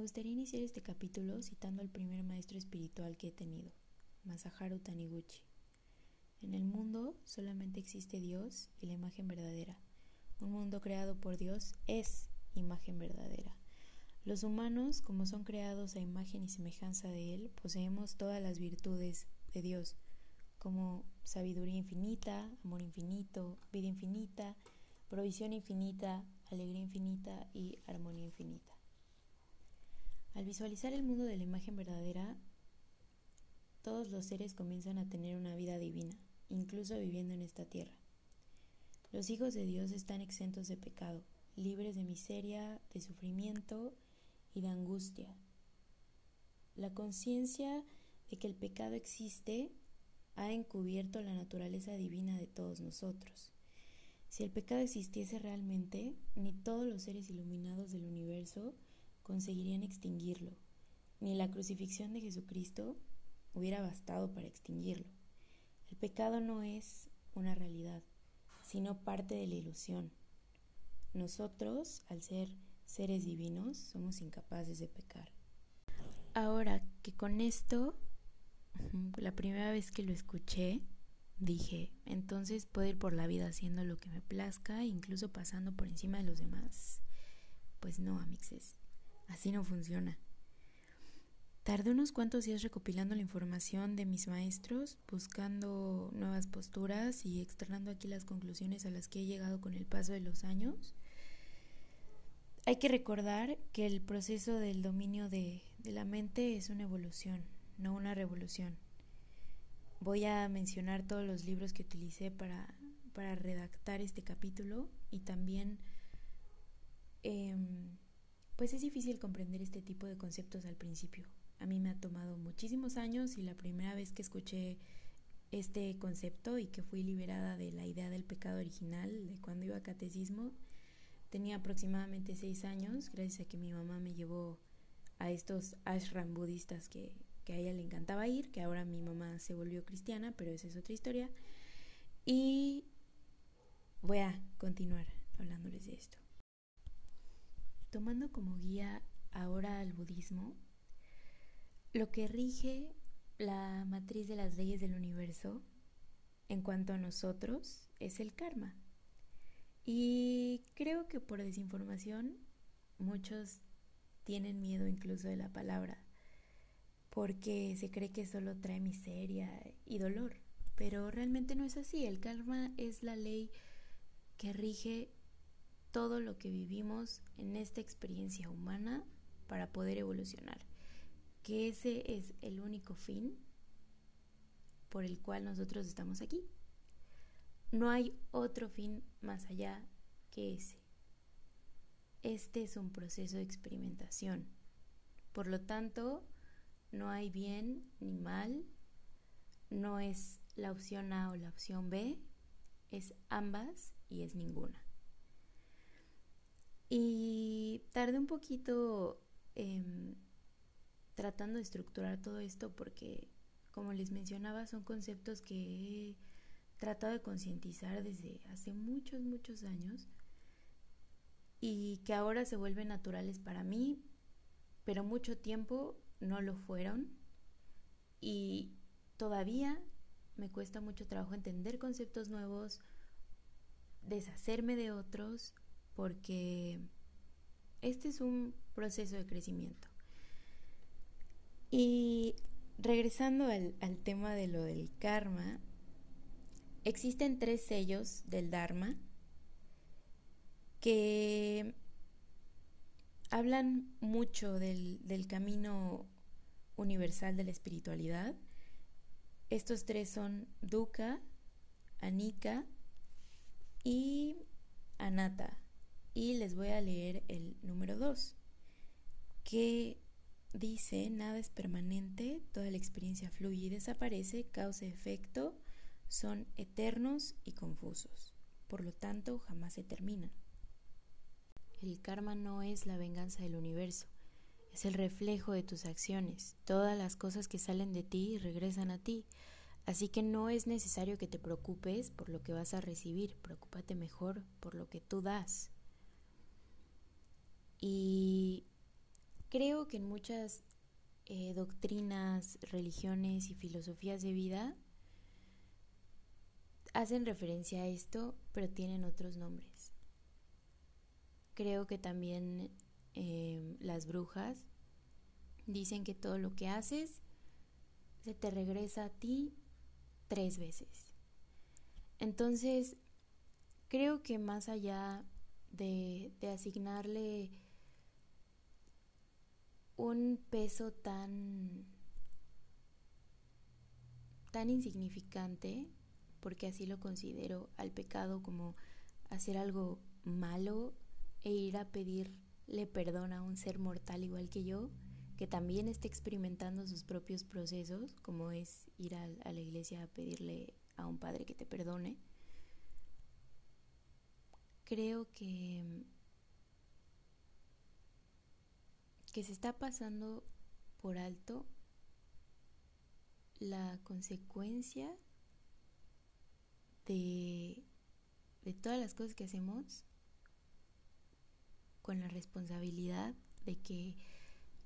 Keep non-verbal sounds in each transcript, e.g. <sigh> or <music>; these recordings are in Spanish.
gustaría iniciar este capítulo citando al primer maestro espiritual que he tenido, Masaharu Taniguchi. En el mundo solamente existe Dios y la imagen verdadera. Un mundo creado por Dios es imagen verdadera. Los humanos, como son creados a imagen y semejanza de Él, poseemos todas las virtudes de Dios, como sabiduría infinita, amor infinito, vida infinita, provisión infinita, alegría infinita y armonía infinita. Al visualizar el mundo de la imagen verdadera, todos los seres comienzan a tener una vida divina, incluso viviendo en esta tierra. Los hijos de Dios están exentos de pecado, libres de miseria, de sufrimiento y de angustia. La conciencia de que el pecado existe ha encubierto la naturaleza divina de todos nosotros. Si el pecado existiese realmente, ni todos los seres iluminados del universo conseguirían extinguirlo, ni la crucifixión de Jesucristo hubiera bastado para extinguirlo. El pecado no es una realidad, sino parte de la ilusión. Nosotros, al ser seres divinos, somos incapaces de pecar. Ahora que con esto, <laughs> la primera vez que lo escuché, dije, entonces puedo ir por la vida haciendo lo que me plazca, incluso pasando por encima de los demás. Pues no, amixes, Así no funciona. Tardé unos cuantos días recopilando la información de mis maestros, buscando nuevas posturas y externando aquí las conclusiones a las que he llegado con el paso de los años. Hay que recordar que el proceso del dominio de, la mente es una evolución, no una revolución. Voy a mencionar todos los libros que utilicé para, redactar este capítulo y también eh, pues es difícil comprender este tipo de conceptos al principio. A mí me ha tomado muchísimos años y la primera vez que escuché este concepto y que fui liberada de la idea del pecado original de cuando iba a catecismo, tenía aproximadamente seis años, gracias a que mi mamá me llevó a estos ashram budistas que, a ella le encantaba ir, que ahora mi mamá se volvió cristiana, pero esa es otra historia. Y voy a continuar hablándoles de esto. Tomando como guía ahora al budismo, lo que rige la matriz de las leyes del universo en cuanto a nosotros es el karma. Y creo que por desinformación muchos tienen miedo incluso de la palabra, porque se cree que solo trae miseria y dolor, pero realmente no es así. El karma es la ley que rige todo lo que vivimos en esta experiencia humana para poder evolucionar. Que ese es el único fin por el cual nosotros estamos aquí. No hay otro fin más allá que ese. Este es un proceso de experimentación. Por lo tanto, no hay bien ni mal, no es la opción A o la opción B, es ambas y es ninguna. Y tardé un poquito tratando de estructurar todo esto porque, como les mencionaba, son conceptos que he tratado de concientizar desde hace muchos, muchos años y que ahora se vuelven naturales para mí, pero mucho tiempo no lo fueron y todavía me cuesta mucho trabajo entender conceptos nuevos, deshacerme de otros porque este es un proceso de crecimiento. Y regresando al, tema de lo del karma, existen tres sellos del Dharma que hablan mucho del, del camino universal de la espiritualidad. Estos tres son Dukkha, Anika y Anatta y les voy a leer el número 2, que dice, nada es permanente, toda la experiencia fluye y desaparece, causa-efecto, son eternos y confusos, por lo tanto jamás se terminan. El karma no es la venganza del universo, es el reflejo de tus acciones. Todas las cosas que salen de ti regresan a ti. Así que no es necesario que te preocupes por lo que vas a recibir, preocúpate mejor por lo que tú das. Y creo que en muchas eh, doctrinas, religiones y filosofías de vida hacen referencia a esto, pero tienen otros nombres. Creo que también em, las brujas dicen que todo lo que haces se te regresa a ti tres veces. Entonces, creo que más allá de, de asignarle un peso tan tan insignificante porque así lo considero al pecado como hacer algo malo e ir a pedirle perdón a un ser mortal igual que yo, que también esté experimentando sus propios procesos, como es ir a la iglesia a pedirle a un padre que te perdone. Creo que que se está pasando por alto la consecuencia de, todas las cosas que hacemos con la responsabilidad de que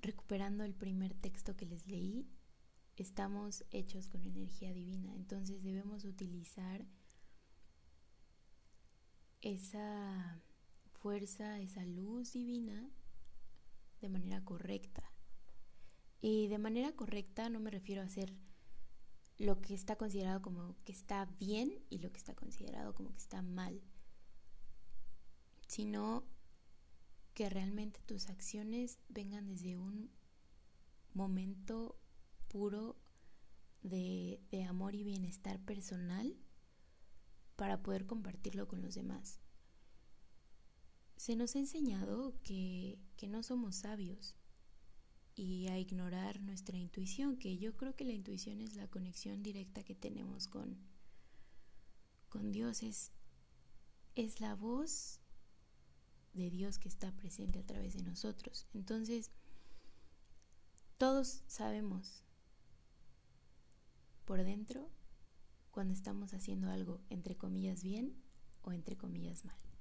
recuperando el primer texto que les leí, estamos hechos con energía divina. Entonces debemos utilizar esa fuerza, esa luz divina de manera correcta. Y de manera correcta no me refiero a hacer lo que está considerado como que está bien y lo que está considerado como que está mal, sino que realmente tus acciones vengan desde un momento puro de, de amor y bienestar personal para poder compartirlo con los demás. Se nos ha enseñado que, que no somos sabios, y a ignorar nuestra intuición, que yo creo que la intuición es la conexión directa que tenemos con, con Dios, es, es la voz de Dios que está presente a través de nosotros. Entonces, todos sabemos por dentro cuando estamos haciendo algo entre comillas bien o entre comillas mal.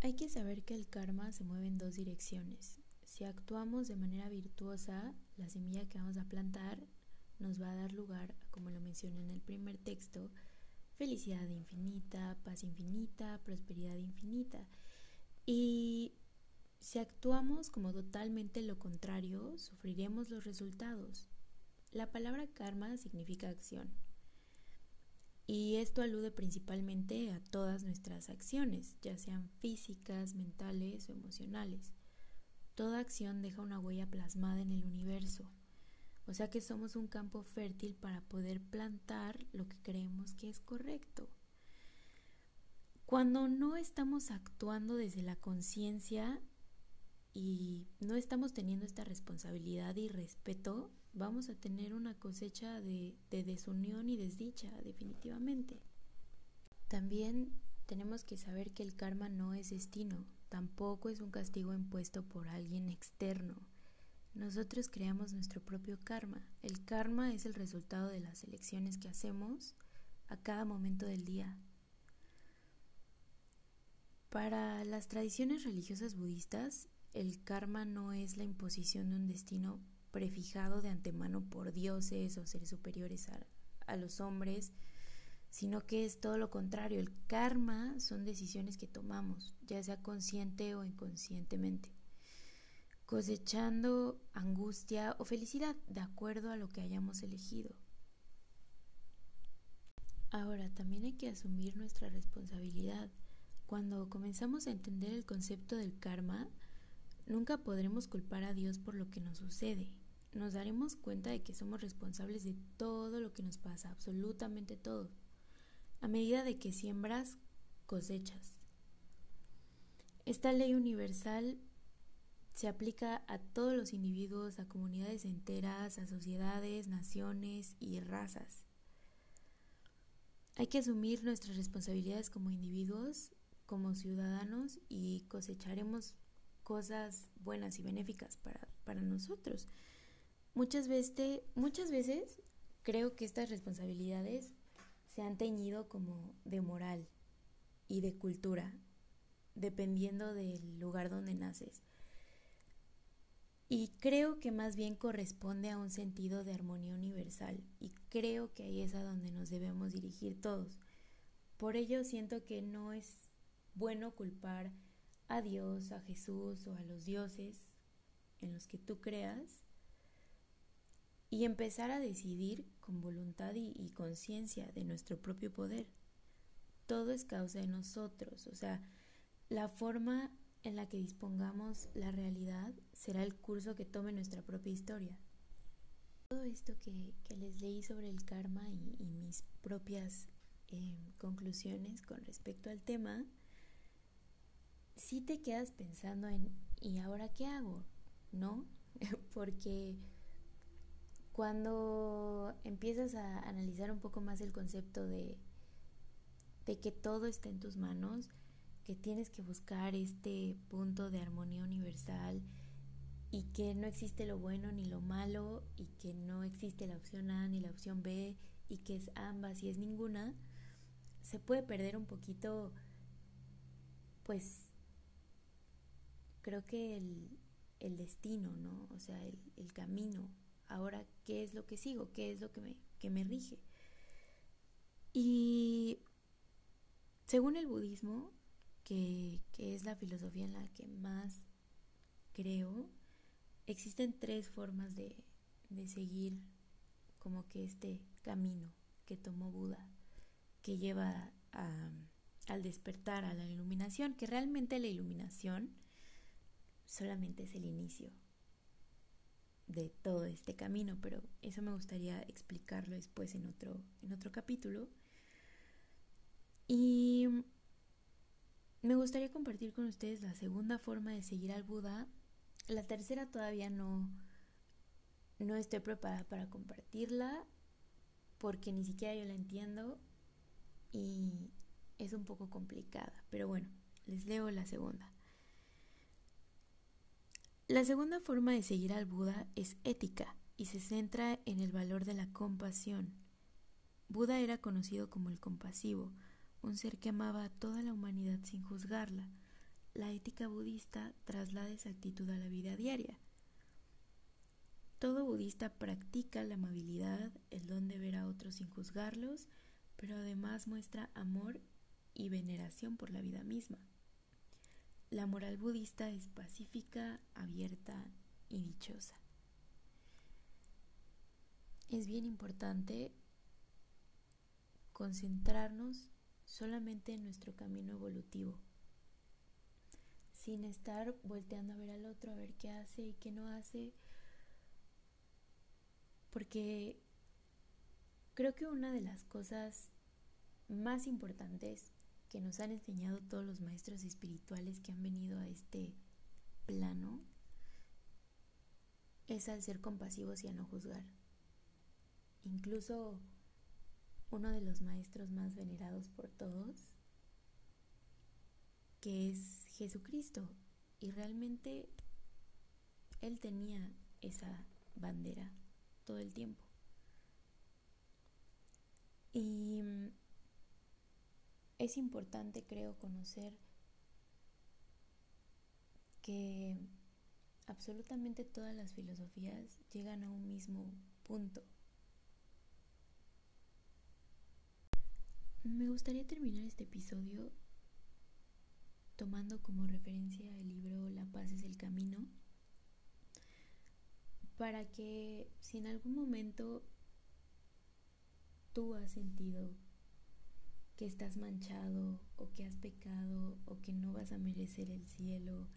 Hay que saber que el karma se mueve en dos direcciones. Si actuamos de manera virtuosa, la semilla que vamos a plantar nos va a dar lugar, como lo mencioné en el primer texto, felicidad infinita, paz infinita, prosperidad infinita. Y si actuamos como totalmente lo contrario, sufriremos los resultados. La palabra karma significa acción. Esto alude principalmente a todas nuestras acciones, ya sean físicas, mentales o emocionales. Toda acción deja una huella plasmada en el universo, o sea que somos un campo fértil para poder plantar lo que creemos que es correcto. Cuando no estamos actuando desde la conciencia y no estamos teniendo esta responsabilidad y respeto, vamos a tener una cosecha de, de desunión y desdicha, definitivamente. También tenemos que saber que el karma no es destino, tampoco es un castigo impuesto por alguien externo. Nosotros creamos nuestro propio karma. El karma es el resultado de las elecciones que hacemos a cada momento del día. Para las tradiciones religiosas budistas, el karma no es la imposición de un destino prefijado de antemano por dioses o seres superiores a, a los hombres, sino que es todo lo contrario. El karma son decisiones que tomamos, ya sea consciente o inconscientemente, cosechando angustia o felicidad de acuerdo a lo que hayamos elegido. Ahora, también hay que asumir nuestra responsabilidad. Cuando comenzamos a entender el concepto del karma, nunca podremos culpar a Dios por lo que nos sucede. Nos daremos cuenta de que somos responsables de todo lo que nos pasa, absolutamente todo a medida de que siembras, cosechas. Esta ley universal se aplica a todos los individuos, a comunidades enteras, a sociedades, naciones y razas. Hay que asumir nuestras responsabilidades como individuos, como ciudadanos y cosecharemos cosas buenas y benéficas para, para nosotros. Muchas veces, creo que estas responsabilidades se han teñido como de moral y de cultura, dependiendo del lugar donde naces. Y creo que más bien corresponde a un sentido de armonía universal y creo que ahí es a donde nos debemos dirigir todos. Por ello siento que no es bueno culpar a Dios, a Jesús o a los dioses en los que tú creas y empezar a decidir con voluntad y, conciencia de nuestro propio poder. Todo es causa de nosotros, o sea, la forma en la que dispongamos la realidad será el curso que tome nuestra propia historia. Todo esto que, les leí sobre el karma y, mis propias eh, conclusiones con respecto al tema, si te quedas pensando en ¿y ahora qué hago? ¿No? <laughs> Porque cuando empiezas a analizar un poco más el concepto de, de que todo está en tus manos, que tienes que buscar este punto de armonía universal y que no existe lo bueno ni lo malo y que no existe la opción A ni la opción B y que es ambas y es ninguna, se puede perder un poquito, pues creo que el, destino, ¿no? O sea, el, el camino ahora qué es lo que sigo, qué es lo que me, que me rige. Y según el budismo, que, es la filosofía en la que más creo, existen tres formas de, seguir como que este camino que tomó Buda, que lleva al despertar, a la iluminación, que realmente la iluminación solamente es el inicio, de todo este camino, pero eso me gustaría explicarlo después en otro, en otro capítulo. Y me gustaría compartir con ustedes la segunda forma de seguir al Buda. La tercera todavía no, no estoy preparada para compartirla porque ni siquiera yo la entiendo y es un poco complicada. Pero bueno, les leo la segunda. La segunda forma de seguir al Buda es ética y se centra en el valor de la compasión. Buda era conocido como el compasivo, un ser que amaba a toda la humanidad sin juzgarla. La ética budista traslada esa actitud a la vida diaria. Todo budista practica la amabilidad, el don de ver a otros sin juzgarlos, pero además muestra amor y veneración por la vida misma. La moral budista es pacífica, abierta y dichosa. Es bien importante concentrarnos solamente en nuestro camino evolutivo, sin estar volteando a ver al otro, a ver qué hace y qué no hace, porque creo que una de las cosas más importantes que nos han enseñado todos los maestros espirituales que han venido a este plano es al ser compasivos y a no juzgar. Incluso uno de los maestros más venerados por todos, que es Jesucristo, y realmente él tenía esa bandera todo el tiempo. Y es importante, creo, conocer que absolutamente todas las filosofías llegan a un mismo punto. Me gustaría terminar este episodio tomando como referencia el libro La paz es el camino, para que si en algún momento tú has sentido que estás manchado o que has pecado o que no vas a merecer el cielo,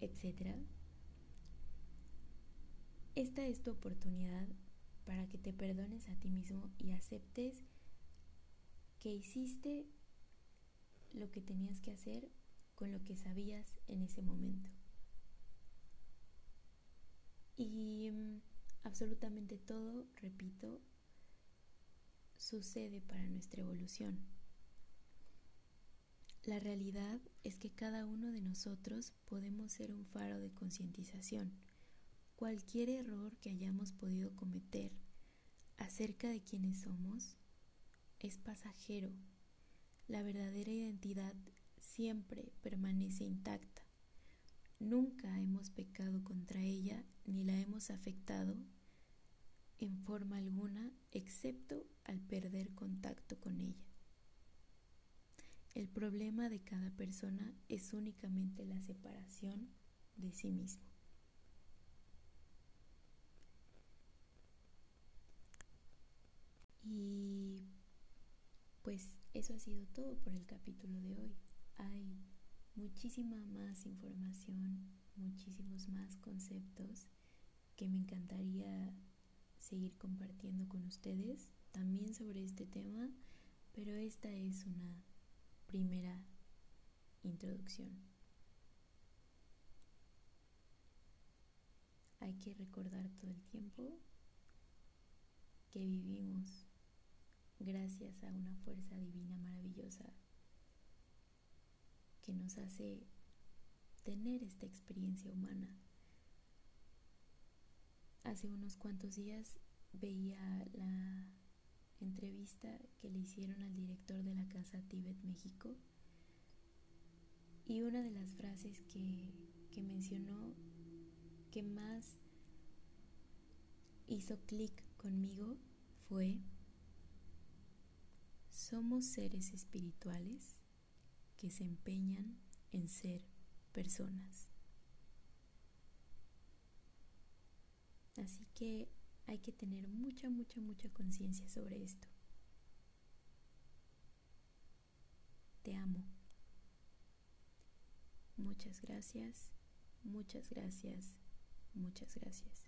etc. Esta es tu oportunidad para que te perdones a ti mismo y aceptes que hiciste lo que tenías que hacer con lo que sabías en ese momento. Y mm, absolutamente todo, repito, sucede para nuestra evolución. La realidad es que cada uno de nosotros podemos ser un faro de concientización. Cualquier error que hayamos podido cometer acerca de quienes somos es pasajero. La verdadera identidad siempre permanece intacta. nunca hemos pecado contra ella ni la hemos afectado en forma alguna excepto al perder contacto con ella. El problema de cada persona es únicamente la separación de sí mismo. Y pues eso ha sido todo por el capítulo de hoy. Hay muchísima más información, muchísimos más conceptos que me encantaría seguir compartiendo con ustedes también sobre este tema, pero esta es una primera introducción. Hay que recordar todo el tiempo que vivimos gracias a una fuerza divina maravillosa que nos hace tener esta experiencia humana. Hace unos cuantos días veía la entrevista que le hicieron al director de la Casa Tibet México y una de las frases que, que mencionó que más hizo clic conmigo fue somos seres espirituales que se empeñan en ser personas. Así que hay que tener mucha, mucha, mucha conciencia sobre esto. Te amo. Muchas gracias, muchas gracias, muchas gracias.